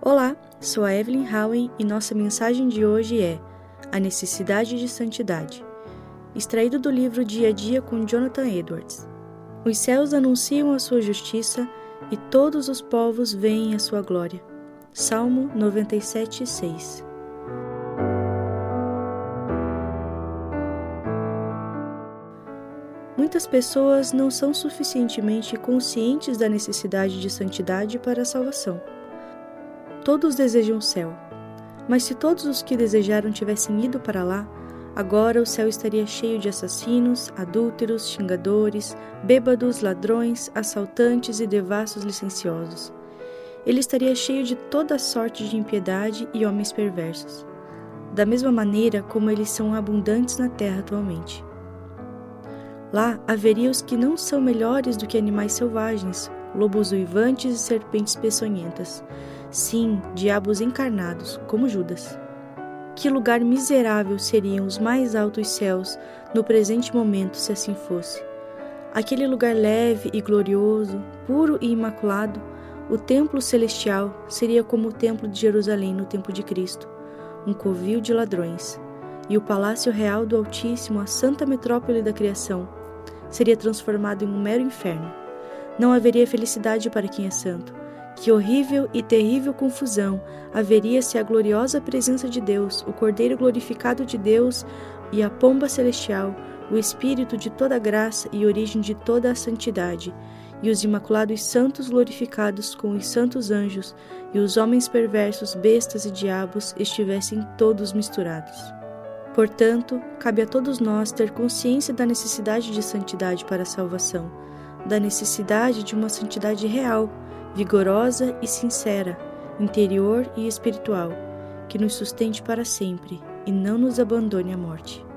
Olá, sou a Evelyn Howen e nossa mensagem de hoje é A Necessidade de Santidade, extraído do livro Dia a Dia com Jonathan Edwards. Os céus anunciam a sua justiça e todos os povos veem a sua glória. Salmo 97, 6 Muitas pessoas não são suficientemente conscientes da necessidade de santidade para a salvação. Todos desejam o céu. Mas se todos os que desejaram tivessem ido para lá, agora o céu estaria cheio de assassinos, adúlteros, xingadores, bêbados, ladrões, assaltantes e devassos licenciosos. Ele estaria cheio de toda sorte de impiedade e homens perversos, da mesma maneira como eles são abundantes na terra atualmente. Lá haveria os que não são melhores do que animais selvagens, lobos uivantes e serpentes peçonhentas, Sim, diabos encarnados, como Judas. Que lugar miserável seriam os mais altos céus no presente momento se assim fosse. Aquele lugar leve e glorioso, puro e imaculado, o templo celestial seria como o templo de Jerusalém no tempo de Cristo, um covil de ladrões. E o palácio real do Altíssimo, a santa metrópole da criação, seria transformado em um mero inferno. Não haveria felicidade para quem é santo que horrível e terrível confusão haveria se a gloriosa presença de Deus, o Cordeiro glorificado de Deus e a pomba celestial, o Espírito de toda graça e origem de toda a santidade, e os imaculados santos glorificados com os santos anjos, e os homens perversos, bestas e diabos estivessem todos misturados. Portanto, cabe a todos nós ter consciência da necessidade de santidade para a salvação, da necessidade de uma santidade real vigorosa e sincera, interior e espiritual, que nos sustente para sempre e não nos abandone à morte.